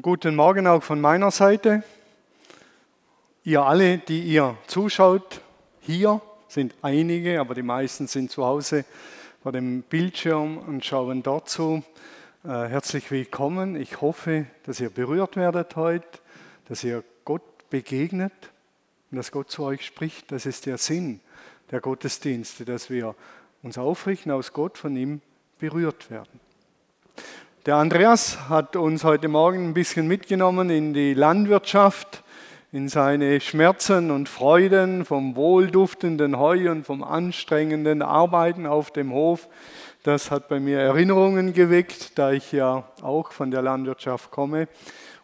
Guten Morgen auch von meiner Seite. Ihr alle, die ihr zuschaut, hier sind einige, aber die meisten sind zu Hause vor dem Bildschirm und schauen dort zu. Äh, herzlich willkommen. Ich hoffe, dass ihr berührt werdet heute, dass ihr Gott begegnet und dass Gott zu euch spricht. Das ist der Sinn der Gottesdienste, dass wir uns aufrichten aus Gott, von ihm berührt werden. Der Andreas hat uns heute Morgen ein bisschen mitgenommen in die Landwirtschaft, in seine Schmerzen und Freuden vom wohlduftenden Heu und vom anstrengenden Arbeiten auf dem Hof. Das hat bei mir Erinnerungen geweckt, da ich ja auch von der Landwirtschaft komme,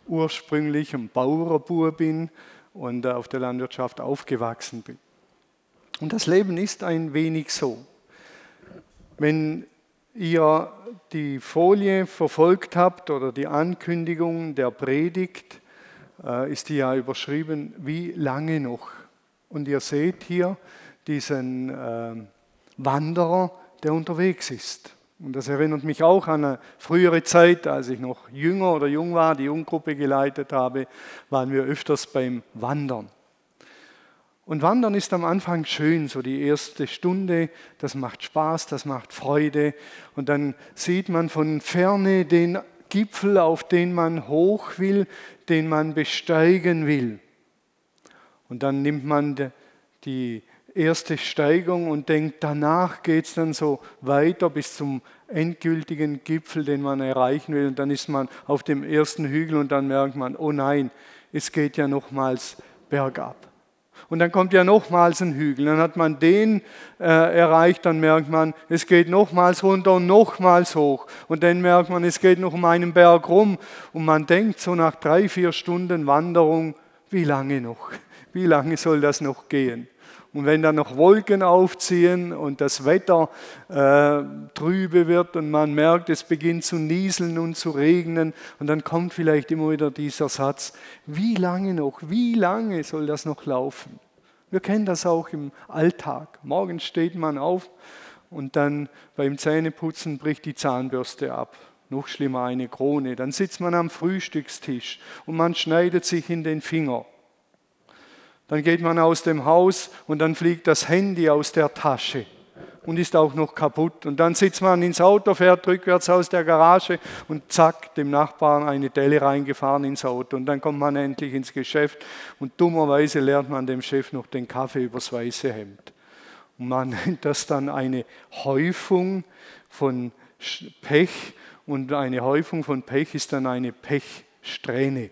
ursprünglich ein Bauerbur bin und auf der Landwirtschaft aufgewachsen bin. Und das Leben ist ein wenig so. Wenn ihr die Folie verfolgt habt oder die Ankündigung der Predigt, äh, ist die ja überschrieben, wie lange noch? Und ihr seht hier diesen äh, Wanderer, der unterwegs ist. Und das erinnert mich auch an eine frühere Zeit, als ich noch jünger oder jung war, die Junggruppe geleitet habe, waren wir öfters beim Wandern. Und Wandern ist am Anfang schön, so die erste Stunde, das macht Spaß, das macht Freude. Und dann sieht man von ferne den Gipfel, auf den man hoch will, den man besteigen will. Und dann nimmt man die erste Steigung und denkt, danach geht es dann so weiter bis zum endgültigen Gipfel, den man erreichen will. Und dann ist man auf dem ersten Hügel und dann merkt man, oh nein, es geht ja nochmals bergab. Und dann kommt ja nochmals ein Hügel. Dann hat man den äh, erreicht, dann merkt man, es geht nochmals runter und nochmals hoch. Und dann merkt man, es geht noch um einen Berg rum. Und man denkt so nach drei, vier Stunden Wanderung, wie lange noch? Wie lange soll das noch gehen? Und wenn dann noch Wolken aufziehen und das Wetter äh, trübe wird und man merkt, es beginnt zu nieseln und zu regnen, und dann kommt vielleicht immer wieder dieser Satz, wie lange noch, wie lange soll das noch laufen? Wir kennen das auch im Alltag. Morgens steht man auf und dann beim Zähneputzen bricht die Zahnbürste ab. Noch schlimmer eine Krone. Dann sitzt man am Frühstückstisch und man schneidet sich in den Finger. Dann geht man aus dem Haus und dann fliegt das Handy aus der Tasche und ist auch noch kaputt. Und dann sitzt man ins Auto, fährt rückwärts aus der Garage und zack, dem Nachbarn eine Delle reingefahren ins Auto. Und dann kommt man endlich ins Geschäft und dummerweise lernt man dem Chef noch den Kaffee übers weiße Hemd. Und man nennt das dann eine Häufung von Pech und eine Häufung von Pech ist dann eine Pechsträhne.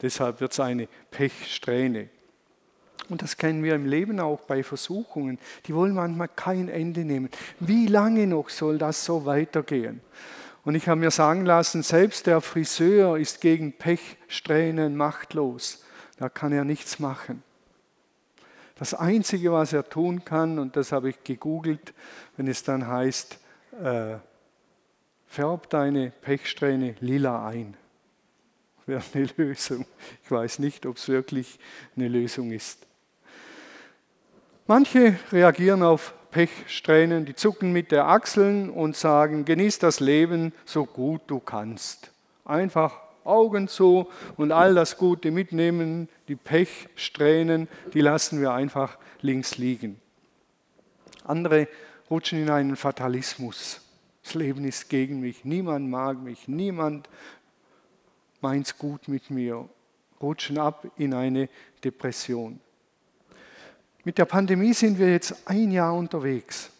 Deshalb wird es eine Pechsträhne. Und das kennen wir im Leben auch bei Versuchungen. Die wollen manchmal kein Ende nehmen. Wie lange noch soll das so weitergehen? Und ich habe mir sagen lassen, selbst der Friseur ist gegen Pechsträhnen machtlos. Da kann er nichts machen. Das Einzige, was er tun kann, und das habe ich gegoogelt, wenn es dann heißt, äh, färb deine Pechsträhne lila ein. Wäre eine Lösung. Ich weiß nicht, ob es wirklich eine Lösung ist. Manche reagieren auf Pechsträhnen, die zucken mit der Achseln und sagen, genieß das Leben so gut du kannst. Einfach Augen zu und all das Gute mitnehmen, die Pechsträhnen, die lassen wir einfach links liegen. Andere rutschen in einen Fatalismus. Das Leben ist gegen mich, niemand mag mich, niemand meint's gut mit mir, rutschen ab in eine Depression. Mit der Pandemie sind wir jetzt ein Jahr unterwegs.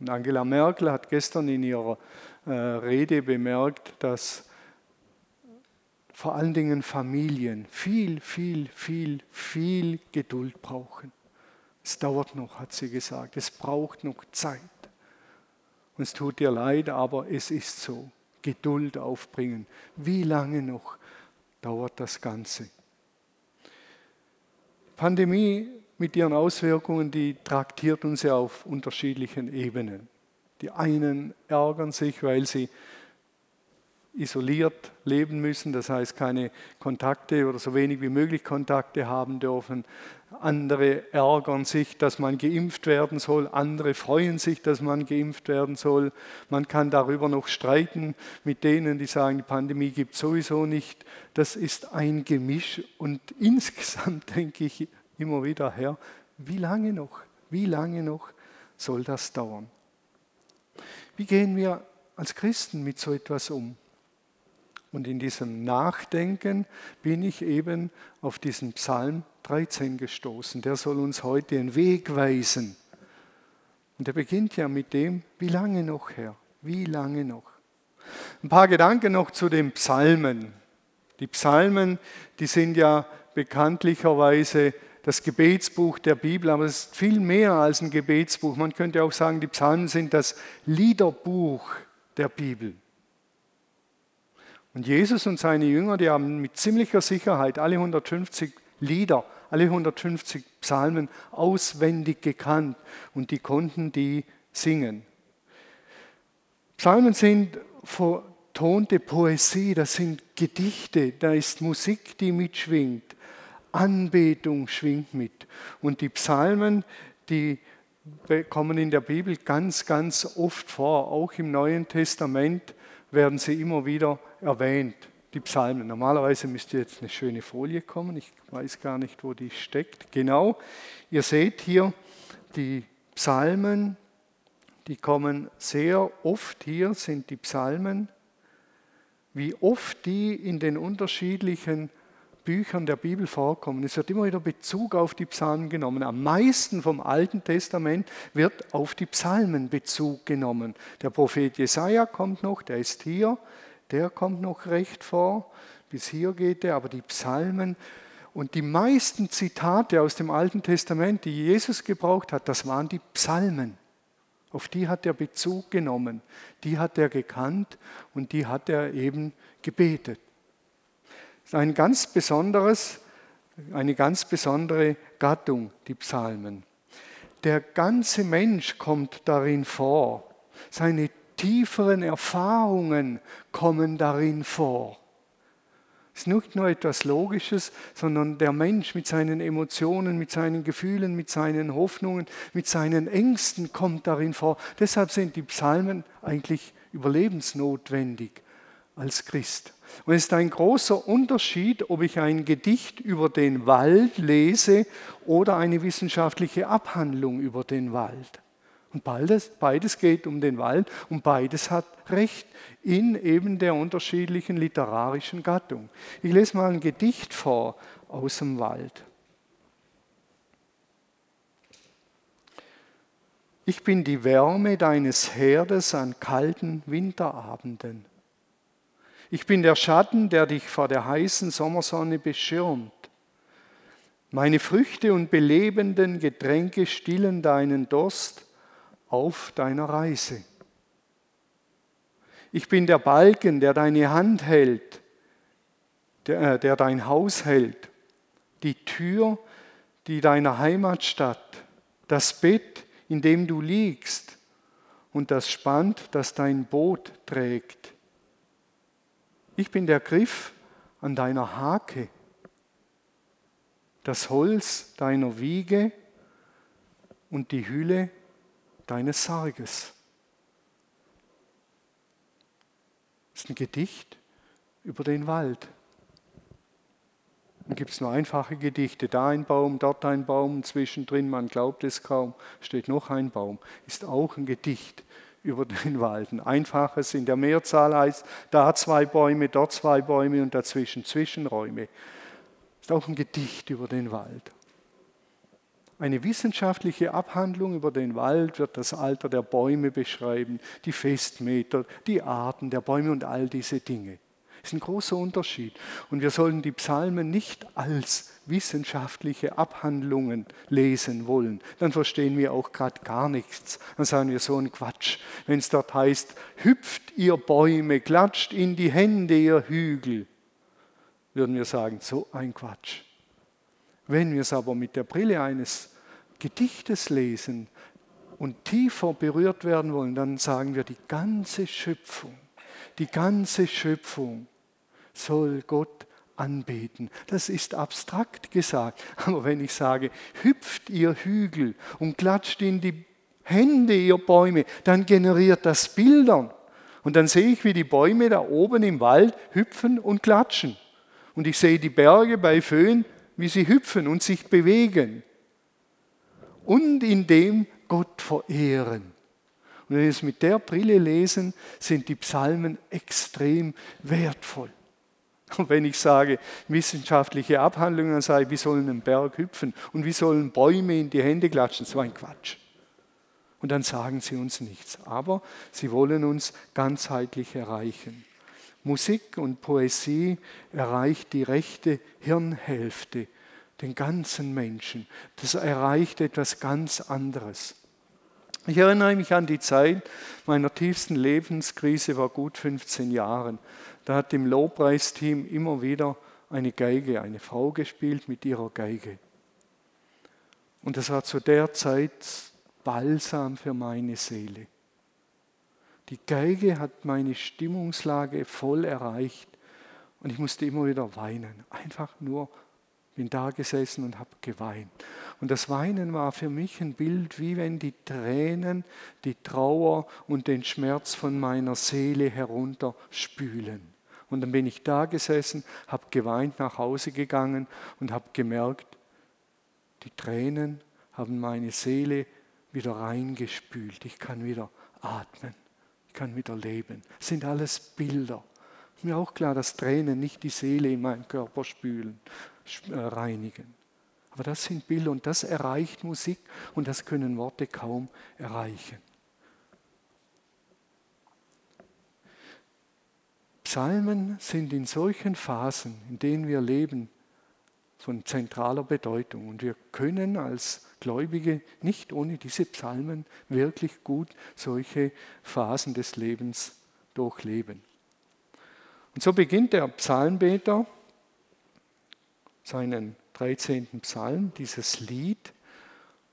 Und Angela Merkel hat gestern in ihrer äh, Rede bemerkt, dass vor allen Dingen Familien viel, viel, viel, viel Geduld brauchen. Es dauert noch, hat sie gesagt. Es braucht noch Zeit. Und es tut ihr leid, aber es ist so. Geduld aufbringen. Wie lange noch dauert das Ganze? Pandemie mit ihren Auswirkungen, die traktiert uns ja auf unterschiedlichen Ebenen. Die einen ärgern sich, weil sie isoliert leben müssen, das heißt keine Kontakte oder so wenig wie möglich Kontakte haben dürfen. Andere ärgern sich, dass man geimpft werden soll, andere freuen sich, dass man geimpft werden soll. Man kann darüber noch streiten mit denen, die sagen, die Pandemie gibt es sowieso nicht. Das ist ein Gemisch und insgesamt denke ich immer wieder, Herr, wie lange noch? Wie lange noch soll das dauern? Wie gehen wir als Christen mit so etwas um? Und in diesem Nachdenken bin ich eben auf diesen Psalm 13 gestoßen. Der soll uns heute den Weg weisen. Und er beginnt ja mit dem, wie lange noch, Herr? Wie lange noch? Ein paar Gedanken noch zu den Psalmen. Die Psalmen, die sind ja bekanntlicherweise das Gebetsbuch der Bibel, aber es ist viel mehr als ein Gebetsbuch. Man könnte auch sagen, die Psalmen sind das Liederbuch der Bibel. Und Jesus und seine Jünger, die haben mit ziemlicher Sicherheit alle 150 Lieder, alle 150 Psalmen auswendig gekannt und die konnten die singen. Psalmen sind vertonte Poesie, das sind Gedichte, da ist Musik, die mitschwingt, Anbetung schwingt mit. Und die Psalmen, die kommen in der Bibel ganz, ganz oft vor, auch im Neuen Testament werden sie immer wieder erwähnt, die Psalmen. Normalerweise müsste jetzt eine schöne Folie kommen. Ich weiß gar nicht, wo die steckt. Genau, ihr seht hier die Psalmen, die kommen sehr oft hier, sind die Psalmen. Wie oft die in den unterschiedlichen Büchern der Bibel vorkommen. Es wird immer wieder Bezug auf die Psalmen genommen. Am meisten vom Alten Testament wird auf die Psalmen Bezug genommen. Der Prophet Jesaja kommt noch, der ist hier, der kommt noch recht vor. Bis hier geht er, aber die Psalmen und die meisten Zitate aus dem Alten Testament, die Jesus gebraucht hat, das waren die Psalmen. Auf die hat er Bezug genommen, die hat er gekannt und die hat er eben gebetet ist ein ganz besonderes, eine ganz besondere Gattung, die Psalmen. Der ganze Mensch kommt darin vor. Seine tieferen Erfahrungen kommen darin vor. Es ist nicht nur etwas Logisches, sondern der Mensch mit seinen Emotionen, mit seinen Gefühlen, mit seinen Hoffnungen, mit seinen Ängsten kommt darin vor. Deshalb sind die Psalmen eigentlich überlebensnotwendig als Christ. Und es ist ein großer Unterschied, ob ich ein Gedicht über den Wald lese oder eine wissenschaftliche Abhandlung über den Wald. Und beides, beides geht um den Wald und beides hat Recht in eben der unterschiedlichen literarischen Gattung. Ich lese mal ein Gedicht vor aus dem Wald. Ich bin die Wärme deines Herdes an kalten Winterabenden. Ich bin der Schatten, der dich vor der heißen Sommersonne beschirmt. Meine Früchte und belebenden Getränke stillen deinen Durst auf deiner Reise. Ich bin der Balken, der deine Hand hält, der, äh, der dein Haus hält, die Tür, die deiner Heimatstadt, das Bett, in dem du liegst und das Spand, das dein Boot trägt. Ich bin der Griff an deiner Hake, das Holz deiner Wiege und die Hülle deines Sarges. Das ist ein Gedicht über den Wald. Dann gibt es nur einfache Gedichte. Da ein Baum, dort ein Baum, zwischendrin, man glaubt es kaum, steht noch ein Baum. Ist auch ein Gedicht über den Wald. Ein einfaches in der Mehrzahl heißt, da zwei Bäume, dort zwei Bäume und dazwischen Zwischenräume. Ist auch ein Gedicht über den Wald. Eine wissenschaftliche Abhandlung über den Wald wird das Alter der Bäume beschreiben, die Festmeter, die Arten der Bäume und all diese Dinge. Das ist ein großer Unterschied. Und wir sollen die Psalmen nicht als wissenschaftliche Abhandlungen lesen wollen. Dann verstehen wir auch gerade gar nichts. Dann sagen wir so ein Quatsch. Wenn es dort heißt, hüpft ihr Bäume, klatscht in die Hände ihr Hügel, würden wir sagen, so ein Quatsch. Wenn wir es aber mit der Brille eines Gedichtes lesen und tiefer berührt werden wollen, dann sagen wir die ganze Schöpfung Die ganze Schöpfung soll Gott anbeten. Das ist abstrakt gesagt. Aber wenn ich sage, hüpft ihr Hügel und klatscht in die Hände ihr Bäume, dann generiert das Bildern. Und dann sehe ich, wie die Bäume da oben im Wald hüpfen und klatschen. Und ich sehe die Berge bei Föhn, wie sie hüpfen und sich bewegen. Und in dem Gott verehren. Und wenn wir es mit der Brille lesen, sind die Psalmen extrem wertvoll. Und wenn ich sage, wissenschaftliche Abhandlungen, dann sage ich, wie sollen ein Berg hüpfen und wie sollen Bäume in die Hände klatschen? So ein Quatsch. Und dann sagen sie uns nichts. Aber sie wollen uns ganzheitlich erreichen. Musik und Poesie erreicht die rechte Hirnhälfte, den ganzen Menschen. Das erreicht etwas ganz anderes. Ich erinnere mich an die Zeit meiner tiefsten Lebenskrise, war gut 15 Jahren. Da hat im Lobpreisteam immer wieder eine Geige, eine Frau gespielt mit ihrer Geige. Und das war zu der Zeit Balsam für meine Seele. Die Geige hat meine Stimmungslage voll erreicht und ich musste immer wieder weinen. Einfach nur bin da gesessen und habe geweint. Und das Weinen war für mich ein Bild, wie wenn die Tränen die Trauer und den Schmerz von meiner Seele herunterspülen. Und dann bin ich da gesessen, habe geweint, nach Hause gegangen und habe gemerkt, die Tränen haben meine Seele wieder reingespült. Ich kann wieder atmen, ich kann wieder leben. Das sind alles Bilder. Mir auch klar, dass Tränen nicht die Seele in meinem Körper spülen, äh, reinigen. Aber das sind Bilder und das erreicht Musik und das können Worte kaum erreichen. Psalmen sind in solchen Phasen, in denen wir leben, von zentraler Bedeutung. Und wir können als Gläubige nicht ohne diese Psalmen wirklich gut solche Phasen des Lebens durchleben. Und so beginnt der Psalmbeter seinen 13. Psalm, dieses Lied,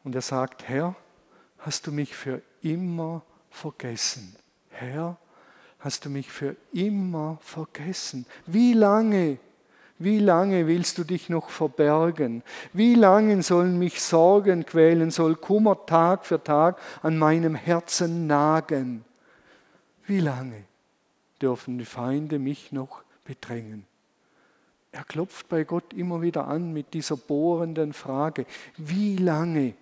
und er sagt, Herr, hast du mich für immer vergessen? Herr, hast du mich für immer vergessen. Wie lange, wie lange willst du dich noch verbergen? Wie lange sollen mich Sorgen quälen, soll Kummer Tag für Tag an meinem Herzen nagen? Wie lange dürfen die Feinde mich noch bedrängen? Er klopft bei Gott immer wieder an mit dieser bohrenden Frage, wie lange,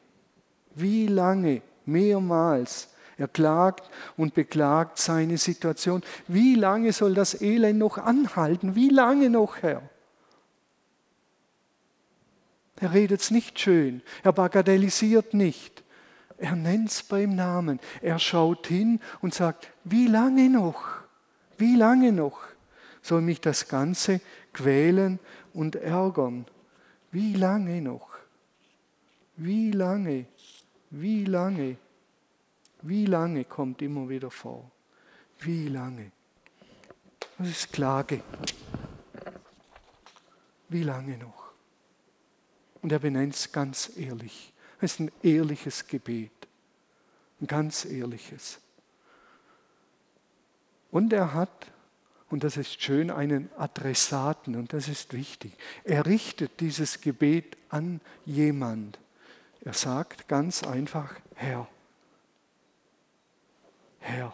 wie lange, mehrmals er klagt und beklagt seine Situation. Wie lange soll das Elend noch anhalten? Wie lange noch, Herr? Er redet es nicht schön, er bagatellisiert nicht. Er nennt es beim Namen. Er schaut hin und sagt, wie lange noch? Wie lange noch soll mich das Ganze quälen und ärgern? Wie lange noch? Wie lange? Wie lange? Wie lange kommt immer wieder vor? Wie lange? Das ist Klage. Wie lange noch? Und er benennt es ganz ehrlich. Es ist ein ehrliches Gebet. Ein ganz ehrliches. Und er hat, und das ist schön, einen Adressaten, und das ist wichtig. Er richtet dieses Gebet an jemand. Er sagt ganz einfach, Herr. Herr,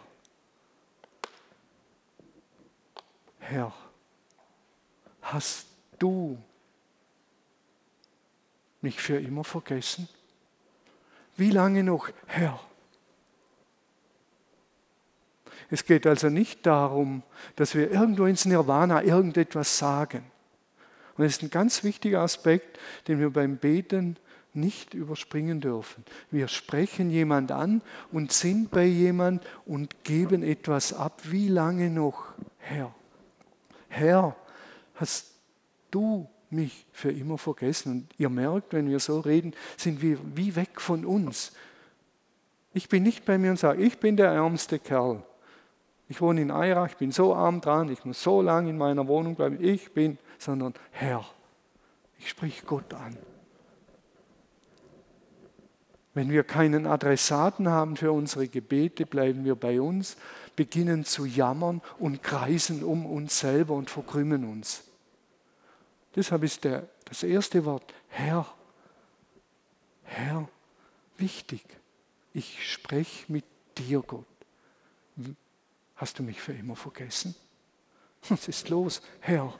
Herr, hast du mich für immer vergessen? Wie lange noch, Herr? Es geht also nicht darum, dass wir irgendwo ins Nirvana irgendetwas sagen. Und das ist ein ganz wichtiger Aspekt, den wir beim Beten nicht überspringen dürfen. Wir sprechen jemand an und sind bei jemand und geben etwas ab. Wie lange noch, Herr? Herr, hast du mich für immer vergessen? Und ihr merkt, wenn wir so reden, sind wir wie weg von uns. Ich bin nicht bei mir und sage, ich bin der ärmste Kerl. Ich wohne in Eirach, ich bin so arm dran, ich muss so lange in meiner Wohnung bleiben. Ich bin, sondern Herr. Ich sprich Gott an. Wenn wir keinen Adressaten haben für unsere Gebete, bleiben wir bei uns, beginnen zu jammern und kreisen um uns selber und verkrümmen uns. Deshalb ist der, das erste Wort Herr. Herr, wichtig. Ich spreche mit dir, Gott. Hast du mich für immer vergessen? Was ist los? Herr,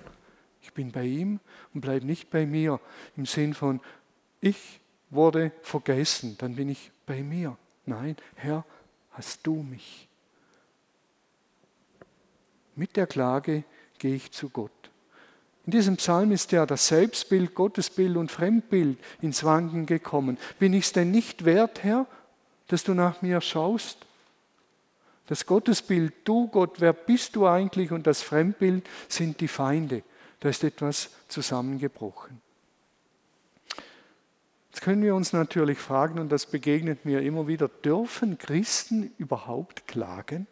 ich bin bei ihm und bleib nicht bei mir im Sinn von, ich wurde vergessen, dann bin ich bei mir. Nein, Herr, hast du mich. Mit der Klage gehe ich zu Gott. In diesem Psalm ist ja das Selbstbild, Gottesbild und Fremdbild ins Wanken gekommen. Bin ich es denn nicht wert, Herr, dass du nach mir schaust? Das Gottesbild, du Gott, wer bist du eigentlich? Und das Fremdbild sind die Feinde. Da ist etwas zusammengebrochen. Jetzt können wir uns natürlich fragen, und das begegnet mir immer wieder, dürfen Christen überhaupt klagen?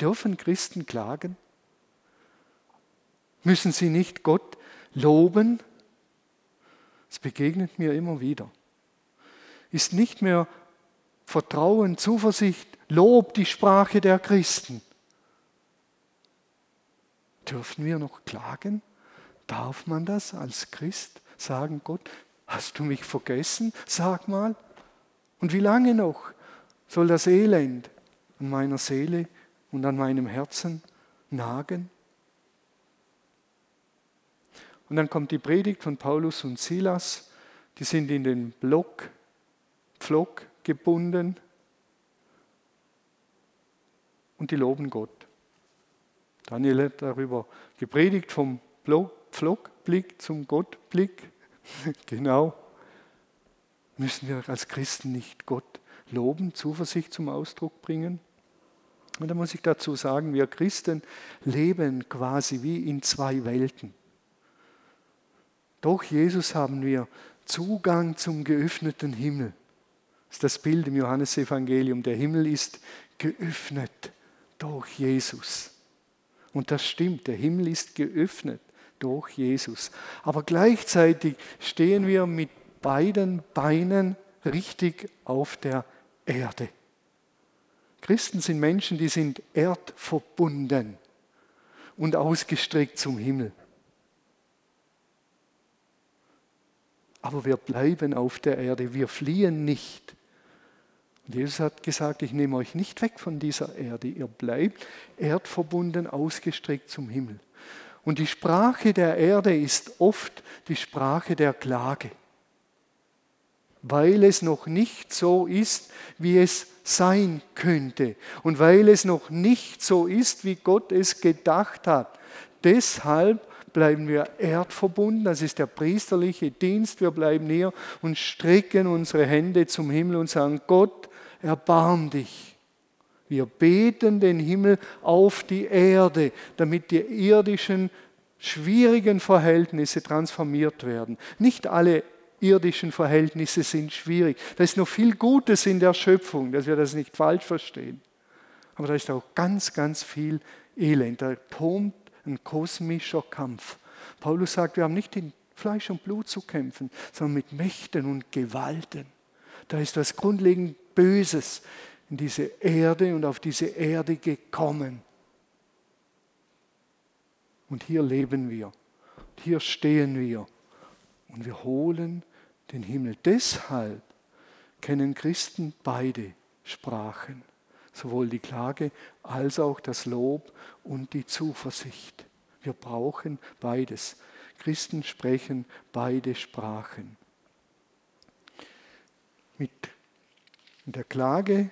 Dürfen Christen klagen? Müssen sie nicht Gott loben? Es begegnet mir immer wieder. Ist nicht mehr Vertrauen, Zuversicht, Lob die Sprache der Christen? Dürfen wir noch klagen? Darf man das als Christ sagen, Gott, hast du mich vergessen? Sag mal. Und wie lange noch soll das Elend an meiner Seele und an meinem Herzen nagen? Und dann kommt die Predigt von Paulus und Silas. Die sind in den Block, Pflock gebunden und die loben Gott. Daniel hat darüber gepredigt, vom Pflockblick zum Gottblick. genau. Müssen wir als Christen nicht Gott loben, Zuversicht zum Ausdruck bringen? Und da muss ich dazu sagen, wir Christen leben quasi wie in zwei Welten. Durch Jesus haben wir Zugang zum geöffneten Himmel. Das ist das Bild im Johannesevangelium. Der Himmel ist geöffnet durch Jesus. Und das stimmt, der Himmel ist geöffnet durch Jesus. Aber gleichzeitig stehen wir mit beiden Beinen richtig auf der Erde. Christen sind Menschen, die sind erdverbunden und ausgestreckt zum Himmel. Aber wir bleiben auf der Erde, wir fliehen nicht. Jesus hat gesagt, ich nehme euch nicht weg von dieser Erde, ihr bleibt erdverbunden, ausgestreckt zum Himmel. Und die Sprache der Erde ist oft die Sprache der Klage, weil es noch nicht so ist, wie es sein könnte und weil es noch nicht so ist, wie Gott es gedacht hat. Deshalb bleiben wir erdverbunden, das ist der priesterliche Dienst, wir bleiben hier und strecken unsere Hände zum Himmel und sagen, Gott, erbarm dich. Wir beten den Himmel auf die Erde, damit die irdischen schwierigen Verhältnisse transformiert werden. Nicht alle irdischen Verhältnisse sind schwierig. Da ist noch viel Gutes in der Schöpfung, dass wir das nicht falsch verstehen. Aber da ist auch ganz, ganz viel Elend. Da tobt ein kosmischer Kampf. Paulus sagt, wir haben nicht in Fleisch und Blut zu kämpfen, sondern mit Mächten und Gewalten. Da ist was grundlegend Böses in diese Erde und auf diese Erde gekommen. Und hier leben wir. Hier stehen wir. Und wir holen den Himmel. Deshalb kennen Christen beide Sprachen. Sowohl die Klage als auch das Lob und die Zuversicht. Wir brauchen beides. Christen sprechen beide Sprachen. Mit der Klage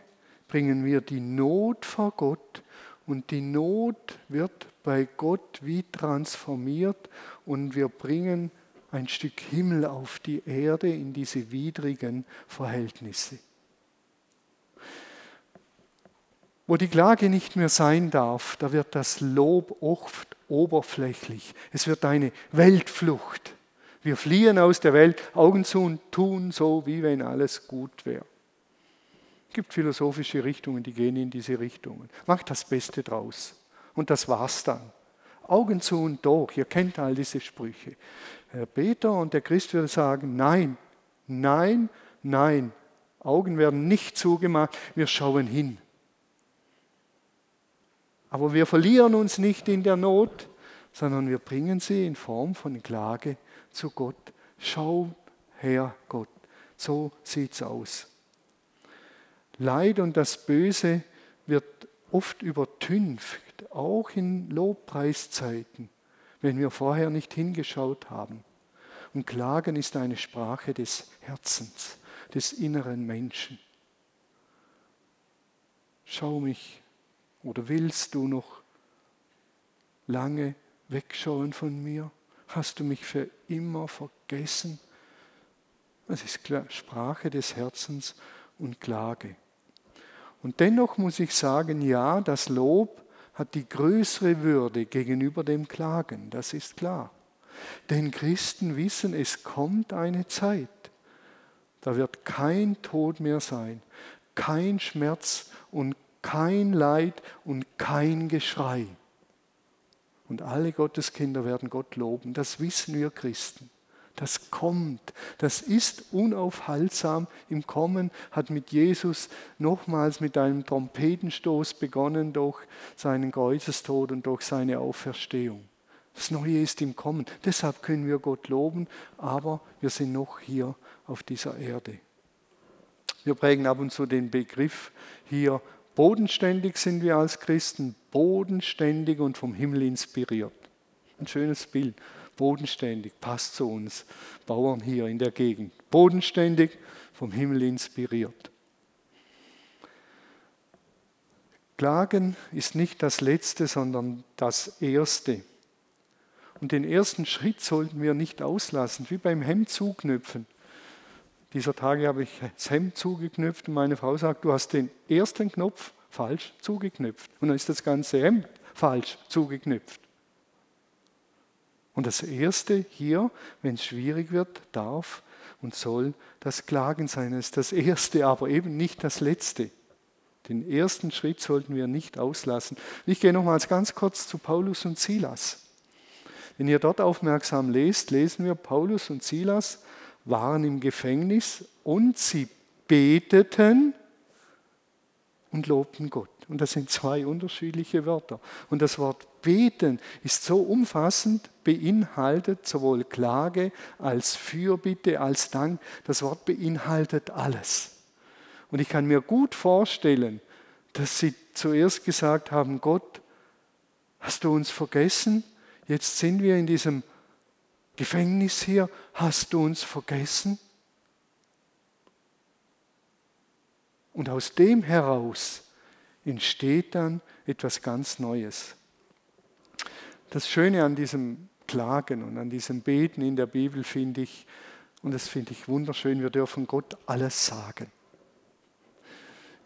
bringen wir die Not vor Gott und die Not wird bei Gott wie transformiert und wir bringen ein Stück Himmel auf die Erde in diese widrigen Verhältnisse. Wo die Klage nicht mehr sein darf, da wird das Lob oft oberflächlich. Es wird eine Weltflucht. Wir fliehen aus der Welt, Augen zu und tun so, wie wenn alles gut wäre. Es gibt philosophische Richtungen, die gehen in diese Richtungen. Macht das Beste draus. Und das war's dann. Augen zu und durch. Ihr kennt all diese Sprüche. Herr Peter und der Christ würde sagen, nein, nein, Nein, Augen werden nicht zugemacht, wir schauen hin. Aber wir verlieren uns nicht in der Not, sondern wir bringen sie in Form von Klage zu Gott. Schau her, Gott, so sieht's aus. Leid und das Böse wird oft übertünft, auch in Lobpreiszeiten, wenn wir vorher nicht hingeschaut haben. Und Klagen ist eine Sprache des Herzens, des inneren Menschen. Schau mich, oder willst du noch lange wegschauen von mir? Hast du mich für immer vergessen? Das ist Sprache des Herzens und Klage. Und dennoch muss ich sagen, ja, das Lob hat die größere Würde gegenüber dem Klagen, das ist klar. Denn Christen wissen, es kommt eine Zeit, da wird kein Tod mehr sein, kein Schmerz und kein Leid und kein Geschrei. Und alle Gotteskinder werden Gott loben. Das wissen wir Christen. Das kommt. Das ist unaufhaltsam im Kommen, hat mit Jesus nochmals mit einem Trompetenstoß begonnen durch seinen Kreuzestod und durch seine Auferstehung. Das Neue ist im Kommen. Deshalb können wir Gott loben, aber wir sind noch hier auf dieser Erde. Wir prägen ab und zu den Begriff hier Bodenständig sind wir als Christen, bodenständig und vom Himmel inspiriert. Ein schönes Bild. Bodenständig, passt zu uns, Bauern hier in der Gegend. Bodenständig, vom Himmel inspiriert. Klagen ist nicht das Letzte, sondern das Erste. Und den ersten Schritt sollten wir nicht auslassen, wie beim Hemd zuknüpfen. Dieser Tage habe ich das Hemd zugeknüpft und meine Frau sagt, du hast den ersten Knopf falsch zugeknüpft. Und dann ist das ganze Hemd falsch zugeknüpft. Und das Erste hier, wenn es schwierig wird, darf und soll das Klagen sein. Das ist das Erste, aber eben nicht das Letzte. Den ersten Schritt sollten wir nicht auslassen. Ich gehe nochmals ganz kurz zu Paulus und Silas. Wenn ihr dort aufmerksam lest, lesen wir, Paulus und Silas waren im Gefängnis und sie beteten und lobten Gott. Und das sind zwei unterschiedliche Wörter. Und das Wort beten ist so umfassend, beinhaltet sowohl Klage als Fürbitte, als Dank. Das Wort beinhaltet alles. Und ich kann mir gut vorstellen, dass sie zuerst gesagt haben, Gott, hast du uns vergessen? Jetzt sind wir in diesem Gefängnis hier, hast du uns vergessen? Und aus dem heraus entsteht dann etwas ganz Neues. Das Schöne an diesem Klagen und an diesem Beten in der Bibel finde ich, und das finde ich wunderschön, wir dürfen Gott alles sagen.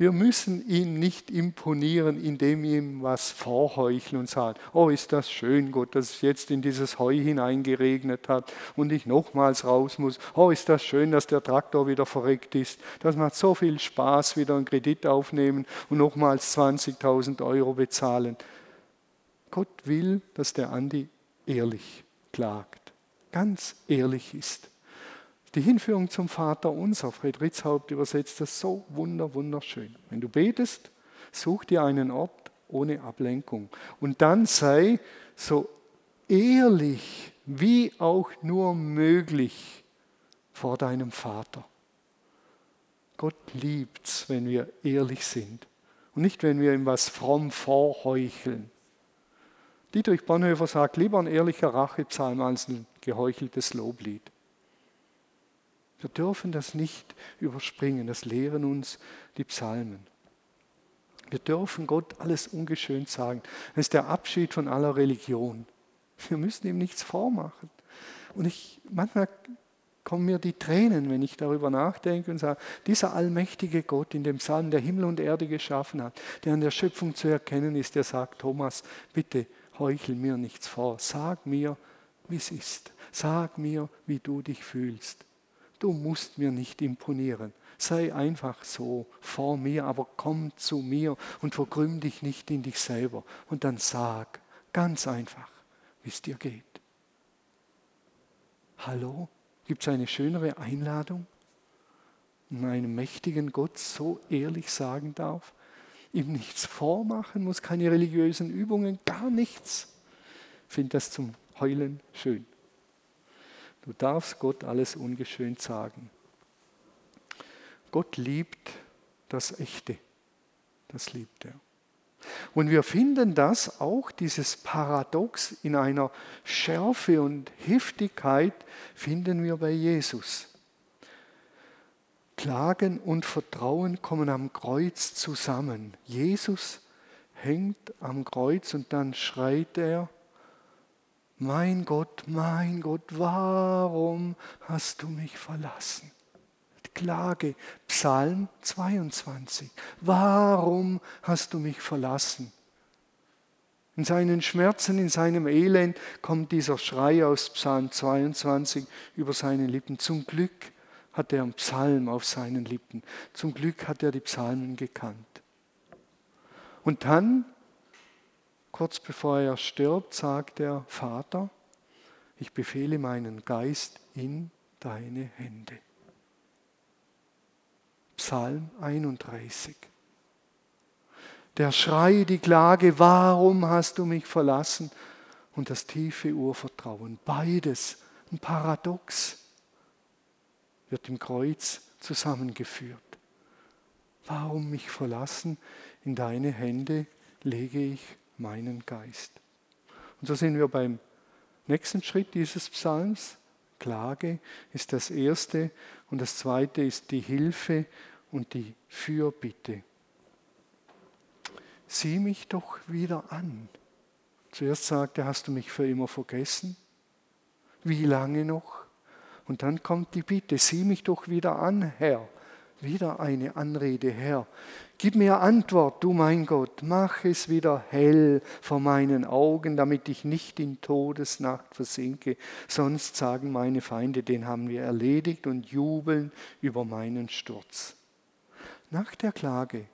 Wir müssen ihm nicht imponieren, indem wir ihm was vorheucheln und sagen, oh ist das schön, Gott, dass es jetzt in dieses Heu hineingeregnet hat und ich nochmals raus muss. Oh ist das schön, dass der Traktor wieder verreckt ist. Das macht so viel Spaß, wieder einen Kredit aufnehmen und nochmals 20.000 Euro bezahlen. Gott will, dass der Andi ehrlich klagt, ganz ehrlich ist. Die Hinführung zum Vater unser, Friedrichshaupt übersetzt das so wunder, wunderschön. Wenn du betest, such dir einen Ort ohne Ablenkung und dann sei so ehrlich wie auch nur möglich vor deinem Vater. Gott liebt's, wenn wir ehrlich sind und nicht, wenn wir ihm was fromm vorheucheln. Dietrich Bonhoeffer sagt, lieber ein ehrlicher Rachepsalm als ein geheucheltes Loblied. Wir dürfen das nicht überspringen. Das lehren uns die Psalmen. Wir dürfen Gott alles ungeschönt sagen. Das ist der Abschied von aller Religion. Wir müssen ihm nichts vormachen. Und ich, manchmal kommen mir die Tränen, wenn ich darüber nachdenke und sage, dieser allmächtige Gott in dem Psalm, der Himmel und Erde geschaffen hat, der an der Schöpfung zu erkennen ist, der sagt, Thomas, bitte heuchel mir nichts vor. Sag mir, wie es ist. Sag mir, wie du dich fühlst du musst mir nicht imponieren. Sei einfach so vor mir, aber komm zu mir und verkrümm dich nicht in dich selber. Und dann sag ganz einfach, wie es dir geht. Hallo? Gibt es eine schönere Einladung? einem mächtigen Gott so ehrlich sagen darf, ihm nichts vormachen muss, keine religiösen Übungen, gar nichts. Ich finde das zum Heulen schön. Du darfst Gott alles ungeschönt sagen. Gott liebt das Echte. Das liebt er. Und wir finden das auch, dieses Paradox in einer Schärfe und Heftigkeit, finden wir bei Jesus. Klagen und Vertrauen kommen am Kreuz zusammen. Jesus hängt am Kreuz und dann schreit er, mein Gott, mein Gott, warum hast du mich verlassen? Klage, Psalm 22. Warum hast du mich verlassen? In seinen Schmerzen, in seinem Elend kommt dieser Schrei aus Psalm 22 über seine Lippen. Zum Glück hat er einen Psalm auf seinen Lippen. Zum Glück hat er die Psalmen gekannt. Und dann, kurz bevor er stirbt, sagt er, Vater, ich befehle meinen Geist in deine Hände. Psalm 31. Der Schrei, die Klage, warum hast du mich verlassen? Und das tiefe Urvertrauen, beides, ein Paradox, wird im Kreuz zusammengeführt. Warum mich verlassen? In deine Hände lege ich meinen Geist. Und so sind wir beim nächsten Schritt dieses Psalms. Klage ist das erste und das zweite ist die Hilfe und die Fürbitte. Sieh mich doch wieder an. Zuerst sagt er, hast du mich für immer vergessen? Wie lange noch? Und dann kommt die Bitte, sieh mich doch wieder an, Herr. Wieder eine Anrede, Herr. Gib mir Antwort, du mein Gott. Mach es wieder hell vor meinen Augen, damit ich nicht in Todesnacht versinke. Sonst sagen meine Feinde, den haben wir erledigt und jubeln über meinen Sturz. Nach der Klage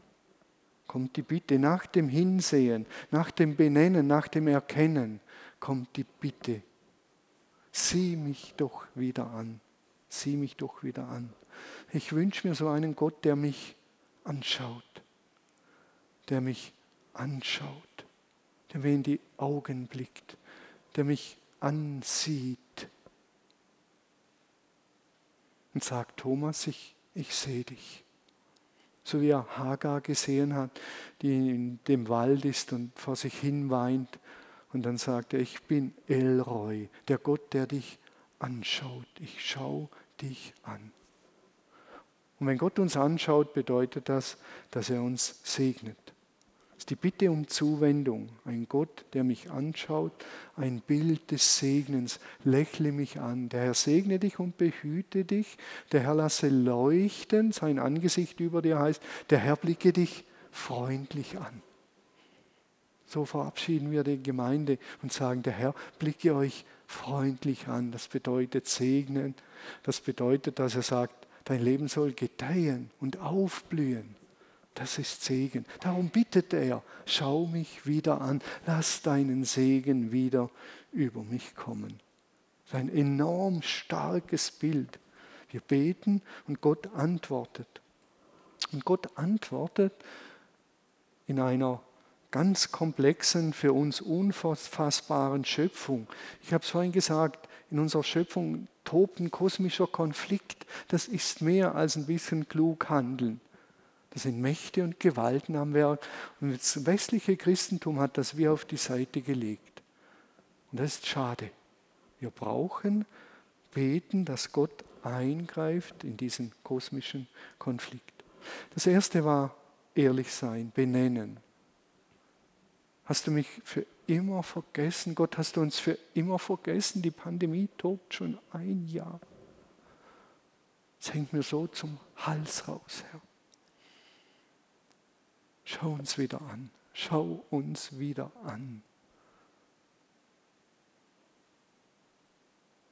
kommt die Bitte, nach dem Hinsehen, nach dem Benennen, nach dem Erkennen kommt die Bitte. Sieh mich doch wieder an. Sieh mich doch wieder an. Ich wünsche mir so einen Gott, der mich anschaut, der mich anschaut, der mir in die Augen blickt, der mich ansieht und sagt, Thomas, ich, ich sehe dich so wie er Hagar gesehen hat, die in dem Wald ist und vor sich hin weint. Und dann sagt er, ich bin Elroy, der Gott, der dich anschaut. Ich schaue dich an. Und wenn Gott uns anschaut, bedeutet das, dass er uns segnet ist die Bitte um Zuwendung. Ein Gott, der mich anschaut, ein Bild des Segnens. Lächle mich an. Der Herr segne dich und behüte dich. Der Herr lasse leuchten, sein Angesicht über dir heißt, der Herr blicke dich freundlich an. So verabschieden wir die Gemeinde und sagen, der Herr blicke euch freundlich an. Das bedeutet segnen. Das bedeutet, dass er sagt, dein Leben soll gedeihen und aufblühen. Das ist Segen. Darum bittet er, schau mich wieder an, lass deinen Segen wieder über mich kommen. Das ist ein enorm starkes Bild. Wir beten und Gott antwortet. Und Gott antwortet in einer ganz komplexen, für uns unfassbaren Schöpfung. Ich habe es vorhin gesagt, in unserer Schöpfung tobt ein kosmischer Konflikt. Das ist mehr als ein bisschen klug handeln. Da sind Mächte und Gewalten am Werk. Und das westliche Christentum hat das wie auf die Seite gelegt. Und das ist schade. Wir brauchen beten, dass Gott eingreift in diesen kosmischen Konflikt. Das erste war ehrlich sein, benennen. Hast du mich für immer vergessen? Gott, hast du uns für immer vergessen? Die Pandemie tobt schon ein Jahr. Es hängt mir so zum Hals raus, Herr. Schau uns wieder an. Schau uns wieder an.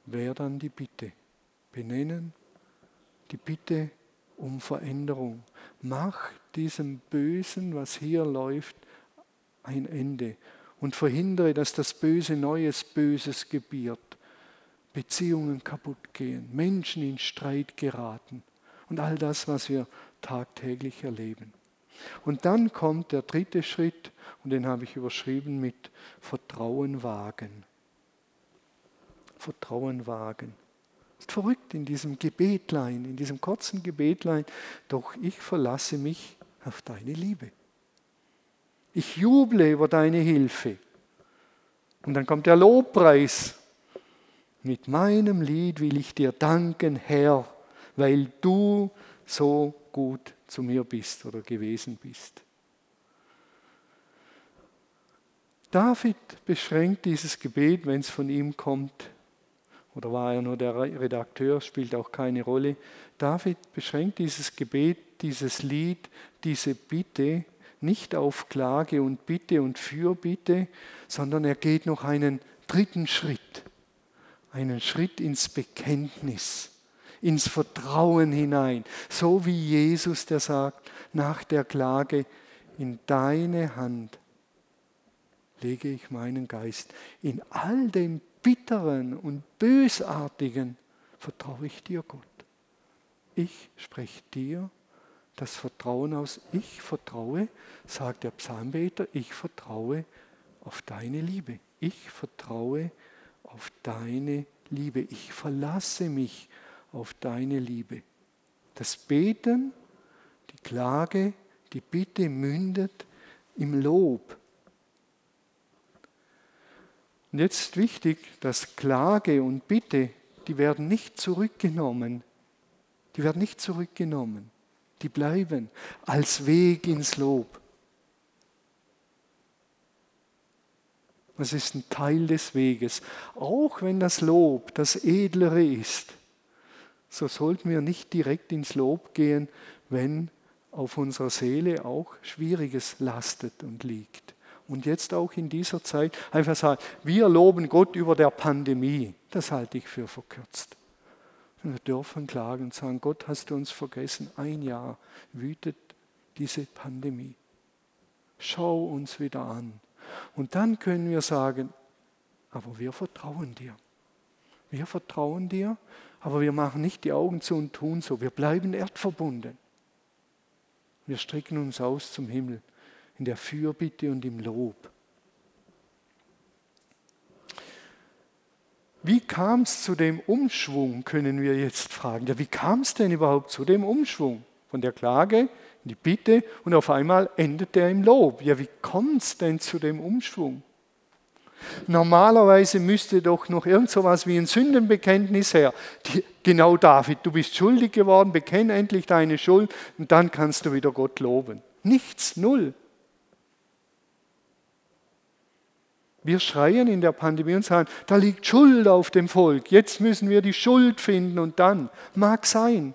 Wer dann die Bitte? Benennen die Bitte um Veränderung. Mach diesem Bösen, was hier läuft, ein Ende und verhindere, dass das Böse neues Böses gebiert, Beziehungen kaputt gehen, Menschen in Streit geraten und all das, was wir tagtäglich erleben. Und dann kommt der dritte Schritt, und den habe ich überschrieben mit Vertrauen wagen. Vertrauen wagen. Ist verrückt in diesem Gebetlein, in diesem kurzen Gebetlein, doch ich verlasse mich auf deine Liebe. Ich juble über deine Hilfe. Und dann kommt der Lobpreis. Mit meinem Lied will ich dir danken, Herr, weil du so gut zu mir bist oder gewesen bist. David beschränkt dieses Gebet, wenn es von ihm kommt, oder war er nur der Redakteur, spielt auch keine Rolle. David beschränkt dieses Gebet, dieses Lied, diese Bitte nicht auf Klage und Bitte und Fürbitte, sondern er geht noch einen dritten Schritt, einen Schritt ins Bekenntnis, ins Vertrauen hinein, so wie Jesus, der sagt, nach der Klage, in deine Hand lege ich meinen Geist. In all dem Bitteren und Bösartigen vertraue ich dir, Gott. Ich spreche dir das Vertrauen aus. Ich vertraue, sagt der Psalmbeter, ich vertraue auf deine Liebe. Ich vertraue auf deine Liebe. Ich verlasse mich auf deine Liebe. Das Beten, die Klage, die Bitte mündet im Lob. Und jetzt wichtig, dass Klage und Bitte, die werden nicht zurückgenommen. Die werden nicht zurückgenommen die bleiben als Weg ins Lob. Das ist ein Teil des Weges. Auch wenn das Lob das Edlere ist, so sollten wir nicht direkt ins Lob gehen, wenn auf unserer Seele auch Schwieriges lastet und liegt. Und jetzt auch in dieser Zeit einfach sagen, wir loben Gott über der Pandemie. Das halte ich für verkürzt. Wir dürfen klagen und sagen, Gott, hast du uns vergessen? Ein Jahr wütet diese Pandemie. Schau uns wieder an. Und dann können wir sagen, aber wir vertrauen dir. Wir vertrauen dir, aber wir machen nicht die Augen zu und tun so. Wir bleiben erdverbunden. Wir strecken uns aus zum Himmel in der Fürbitte und im Lob. Wie kam es zu dem Umschwung, können wir jetzt fragen. Ja, wie kam es denn überhaupt zu dem Umschwung? Von der Klage in die Bitte und auf einmal endet er im Lob. Ja, wie kommt es denn zu dem Umschwung? Normalerweise müsste doch noch irgend so etwas wie ein Sündenbekenntnis her. Die, genau David, du bist schuldig geworden, bekenne endlich deine Schuld und dann kannst du wieder Gott loben. Nichts, null. Wir schreien in der Pandemie und sagen, da liegt Schuld auf dem Volk, jetzt müssen wir die Schuld finden und dann. Mag sein,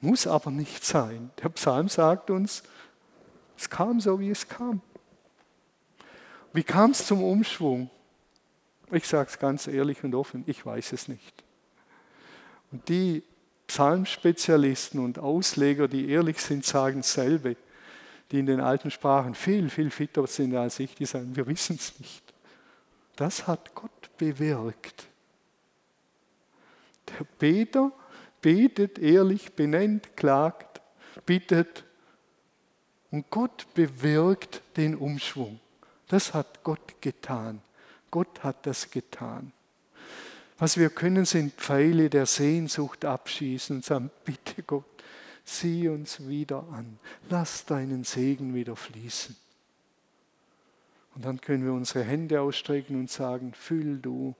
muss aber nicht sein. Der Psalm sagt uns, es kam so, wie es kam. Wie kam es zum Umschwung? Ich sage es ganz ehrlich und offen, ich weiß es nicht. Und die Psalmspezialisten und Ausleger, die ehrlich sind, sagen dasselbe die in den alten Sprachen viel, viel fitter sind als ich, die sagen, wir wissen es nicht. Das hat Gott bewirkt. Der Beter betet ehrlich, benennt, klagt, bittet und Gott bewirkt den Umschwung. Das hat Gott getan. Gott hat das getan. Was wir können, sind Pfeile der Sehnsucht abschießen und sagen, bitte Gott, Sieh uns wieder an. Lass deinen Segen wieder fließen. Und dann können wir unsere Hände ausstrecken und sagen, füll du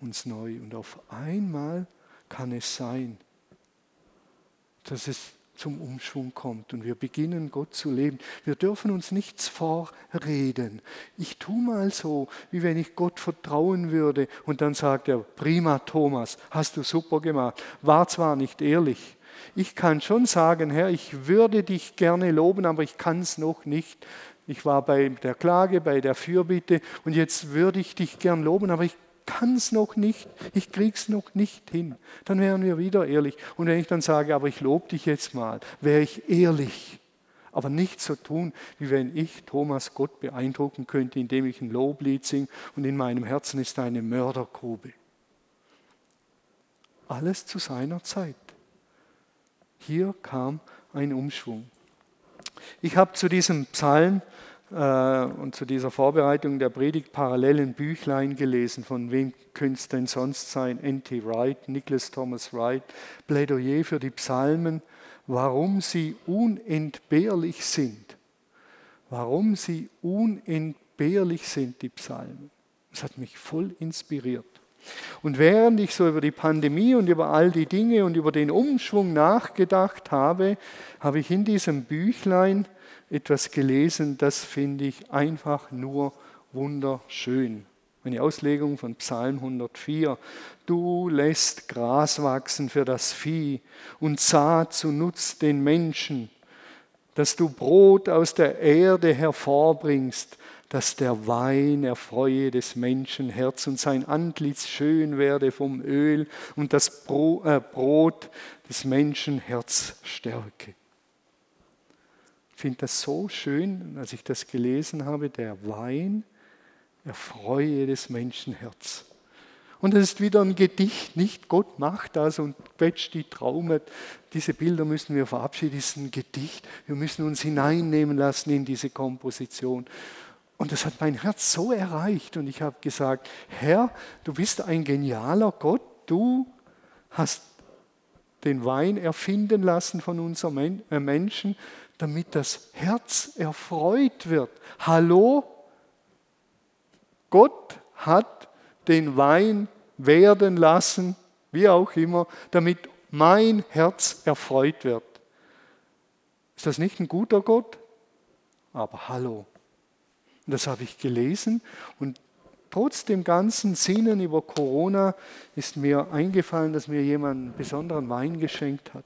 uns neu. Und auf einmal kann es sein, dass es zum Umschwung kommt und wir beginnen Gott zu leben. Wir dürfen uns nichts vorreden. Ich tue mal so, wie wenn ich Gott vertrauen würde und dann sagt er, prima Thomas, hast du super gemacht. War zwar nicht ehrlich, ich kann schon sagen, Herr, ich würde dich gerne loben, aber ich kann es noch nicht. Ich war bei der Klage, bei der Fürbitte und jetzt würde ich dich gern loben, aber ich kann es noch nicht, ich krieg's noch nicht hin. Dann wären wir wieder ehrlich. Und wenn ich dann sage, aber ich lobe dich jetzt mal, wäre ich ehrlich. Aber nicht so tun, wie wenn ich Thomas Gott beeindrucken könnte, indem ich ein Loblied singe und in meinem Herzen ist eine Mördergrube. Alles zu seiner Zeit. Hier kam ein Umschwung. Ich habe zu diesem Psalm äh, und zu dieser Vorbereitung der Predigt parallel ein Büchlein gelesen. Von wem könnte es denn sonst sein? N.T. Wright, Nicholas Thomas Wright, Plädoyer für die Psalmen, warum sie unentbehrlich sind. Warum sie unentbehrlich sind, die Psalmen. Das hat mich voll inspiriert. Und während ich so über die Pandemie und über all die Dinge und über den Umschwung nachgedacht habe, habe ich in diesem Büchlein etwas gelesen, das finde ich einfach nur wunderschön. Eine Auslegung von Psalm 104. Du lässt Gras wachsen für das Vieh und Saat zu Nutz den Menschen, dass du Brot aus der Erde hervorbringst, dass der Wein erfreue des Menschen Herz und sein Antlitz schön werde vom Öl und das äh, Brot des Menschen Herz stärke. Ich finde das so schön, als ich das gelesen habe, der Wein erfreue des Menschen Herz. Und das ist wieder ein Gedicht, nicht Gott macht das und quetscht die Traume. Diese Bilder müssen wir verabschieden, das ist ein Gedicht. Wir müssen uns hineinnehmen lassen in diese Komposition. Und das hat mein Herz so erreicht und ich habe gesagt, Herr, du bist ein genialer Gott, du hast den Wein erfinden lassen von unseren äh, Menschen, damit das Herz erfreut wird. Hallo? Gott hat den Wein werden lassen, wie auch immer, damit mein Herz erfreut wird. Ist das nicht ein guter Gott? Aber hallo. Und das habe ich gelesen und trotz dem ganzen Sinnen über Corona ist mir eingefallen, dass mir jemand einen besonderen Wein geschenkt hat.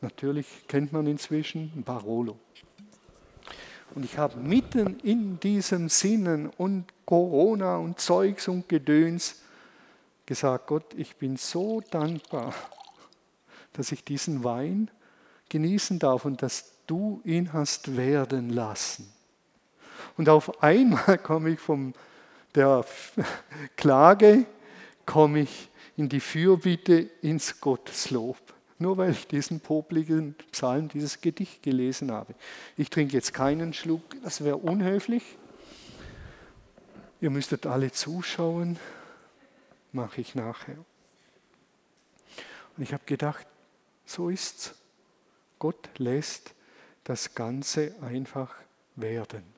Natürlich kennt man inzwischen ein Barolo. Und ich habe mitten in diesem Sinnen und Corona und Zeugs und Gedöns gesagt, Gott, ich bin so dankbar, dass ich diesen Wein genießen darf und dass du ihn hast werden lassen. Und auf einmal komme ich von der Klage, komme ich in die Fürbitte ins Gotteslob. Nur weil ich diesen popligen Psalm, dieses Gedicht gelesen habe. Ich trinke jetzt keinen Schluck, das wäre unhöflich. Ihr müsstet alle zuschauen, mache ich nachher. Und ich habe gedacht, so ist's. Gott lässt das Ganze einfach werden.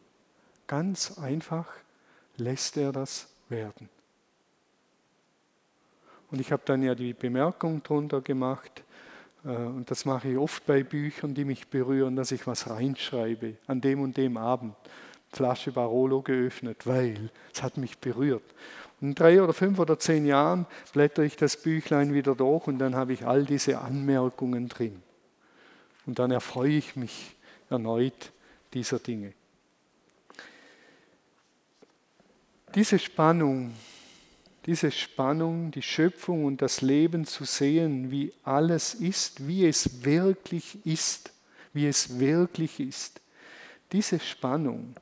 Ganz einfach lässt er das werden. Und ich habe dann ja die Bemerkung drunter gemacht, äh, und das mache ich oft bei Büchern, die mich berühren, dass ich was reinschreibe, an dem und dem Abend. Flasche Barolo geöffnet, weil es hat mich berührt. In drei oder fünf oder zehn Jahren blätter ich das Büchlein wieder durch und dann habe ich all diese Anmerkungen drin. Und dann erfreue ich mich erneut dieser Dinge. Diese Spannung, diese Spannung, die Schöpfung und das Leben zu sehen, wie alles ist, wie es wirklich ist, wie es wirklich ist. Diese Spannung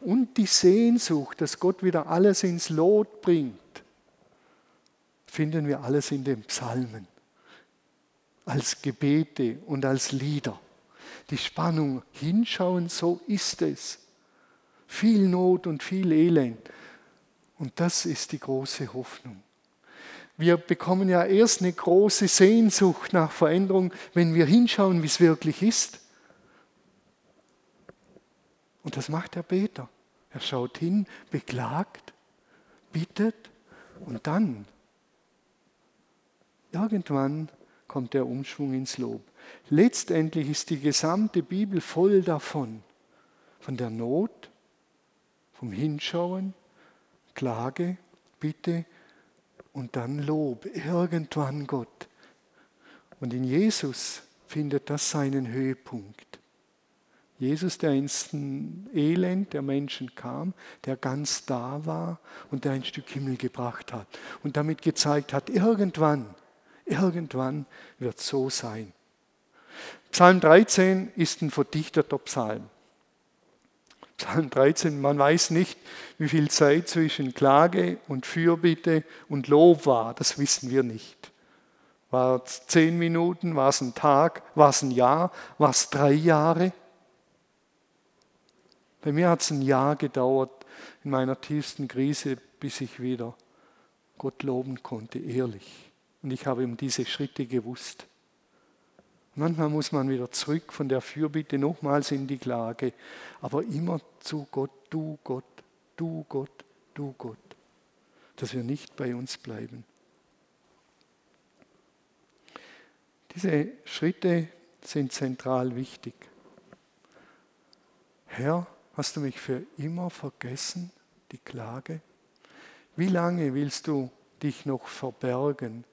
und die Sehnsucht, dass Gott wieder alles ins Lot bringt, finden wir alles in den Psalmen, als Gebete und als Lieder. Die Spannung, hinschauen, so ist es. Viel Not und viel Elend. Und das ist die große Hoffnung. Wir bekommen ja erst eine große Sehnsucht nach Veränderung, wenn wir hinschauen, wie es wirklich ist. Und das macht der Beter. Er schaut hin, beklagt, bittet und dann, irgendwann kommt der Umschwung ins Lob. Letztendlich ist die gesamte Bibel voll davon, von der Not, vom Hinschauen, Klage, Bitte und dann Lob. Irgendwann Gott. Und in Jesus findet das seinen Höhepunkt. Jesus, der ins Elend der Menschen kam, der ganz da war und der ein Stück Himmel gebracht hat und damit gezeigt hat, irgendwann, irgendwann wird so sein. Psalm 13 ist ein verdichteter Psalm. Psalm 13, man weiß nicht, wie viel Zeit zwischen Klage und Fürbitte und Lob war, das wissen wir nicht. War es zehn Minuten? War es ein Tag? War es ein Jahr? War es drei Jahre? Bei mir hat es ein Jahr gedauert in meiner tiefsten Krise, bis ich wieder Gott loben konnte, ehrlich. Und ich habe um diese Schritte gewusst. Manchmal muss man wieder zurück von der Fürbitte nochmals in die Klage, aber immer zu Gott, du Gott, du Gott, du Gott, dass wir nicht bei uns bleiben. Diese Schritte sind zentral wichtig. Herr, hast du mich für immer vergessen, die Klage? Wie lange willst du dich noch verbergen?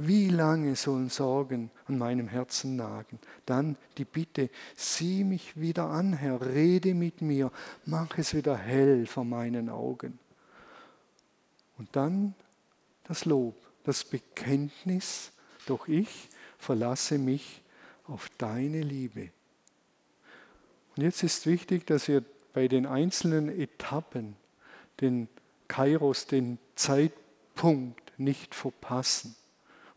Wie lange sollen Sorgen an meinem Herzen nagen? Dann die Bitte, sieh mich wieder an, Herr, rede mit mir, mach es wieder hell vor meinen Augen. Und dann das Lob, das Bekenntnis, doch ich verlasse mich auf deine Liebe. Und jetzt ist wichtig, dass wir bei den einzelnen Etappen den Kairos, den Zeitpunkt nicht verpassen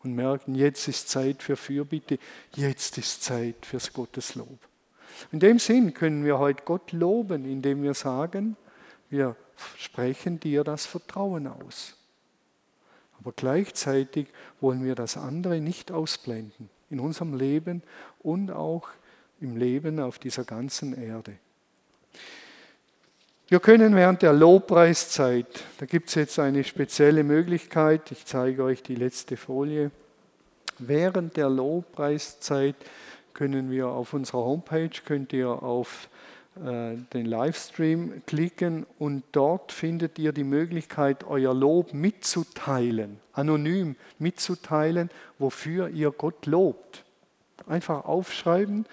und merken, jetzt ist Zeit für Fürbitte, jetzt ist Zeit fürs Gotteslob. In dem Sinn können wir heute Gott loben, indem wir sagen, wir sprechen dir das Vertrauen aus. Aber gleichzeitig wollen wir das andere nicht ausblenden in unserem Leben und auch im Leben auf dieser ganzen Erde. Wir können während der Lobpreiszeit, da gibt es jetzt eine spezielle Möglichkeit, ich zeige euch die letzte Folie. Während der Lobpreiszeit können wir auf unserer Homepage, könnt ihr auf äh, den Livestream klicken und dort findet ihr die Möglichkeit, euer Lob mitzuteilen, anonym mitzuteilen, wofür ihr Gott lobt. Einfach aufschreiben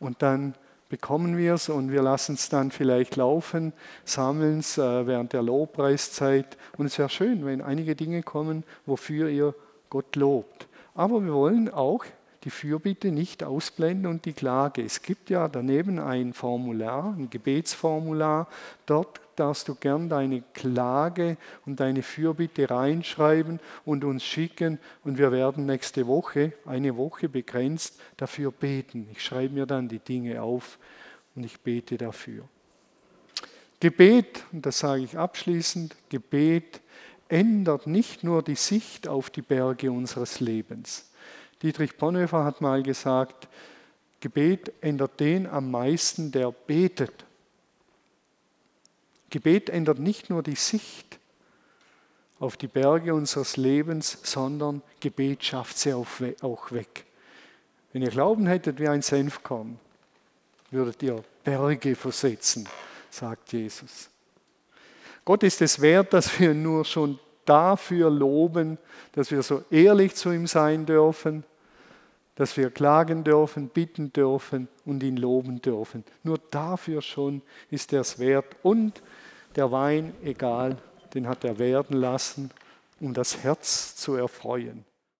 und dann bekommen wir es und wir lassen es dann vielleicht laufen, sammeln es äh, während der Lobpreiszeit. Und es wäre schön, wenn einige Dinge kommen, wofür ihr Gott lobt. Aber wir wollen auch die Fürbitte nicht ausblenden und die Klage. Es gibt ja daneben ein Formular, ein Gebetsformular. Dort darfst du gern deine Klage und deine Fürbitte reinschreiben und uns schicken. Und wir werden nächste Woche, eine Woche begrenzt, dafür beten. Ich schreibe mir dann die Dinge auf und ich bete dafür. Gebet, und das sage ich abschließend, Gebet ändert nicht nur die Sicht auf die Berge unseres Lebens Dietrich Bonhoeffer hat mal gesagt, Gebet ändert den am meisten, der betet. Gebet ändert nicht nur die Sicht auf die Berge unseres Lebens, sondern Gebet schafft sie auch weg. Wenn ihr Glauben hättet wie ein Senfkorn, würdet ihr Berge versetzen, sagt Jesus. Gott ist es wert, dass wir nur schon dafür loben, dass wir so ehrlich zu ihm sein dürfen, dass wir klagen dürfen, bitten dürfen und ihn loben dürfen. Nur dafür schon ist er es wert. Und der Wein, egal, den hat er werden lassen, um das Herz zu erfreuen.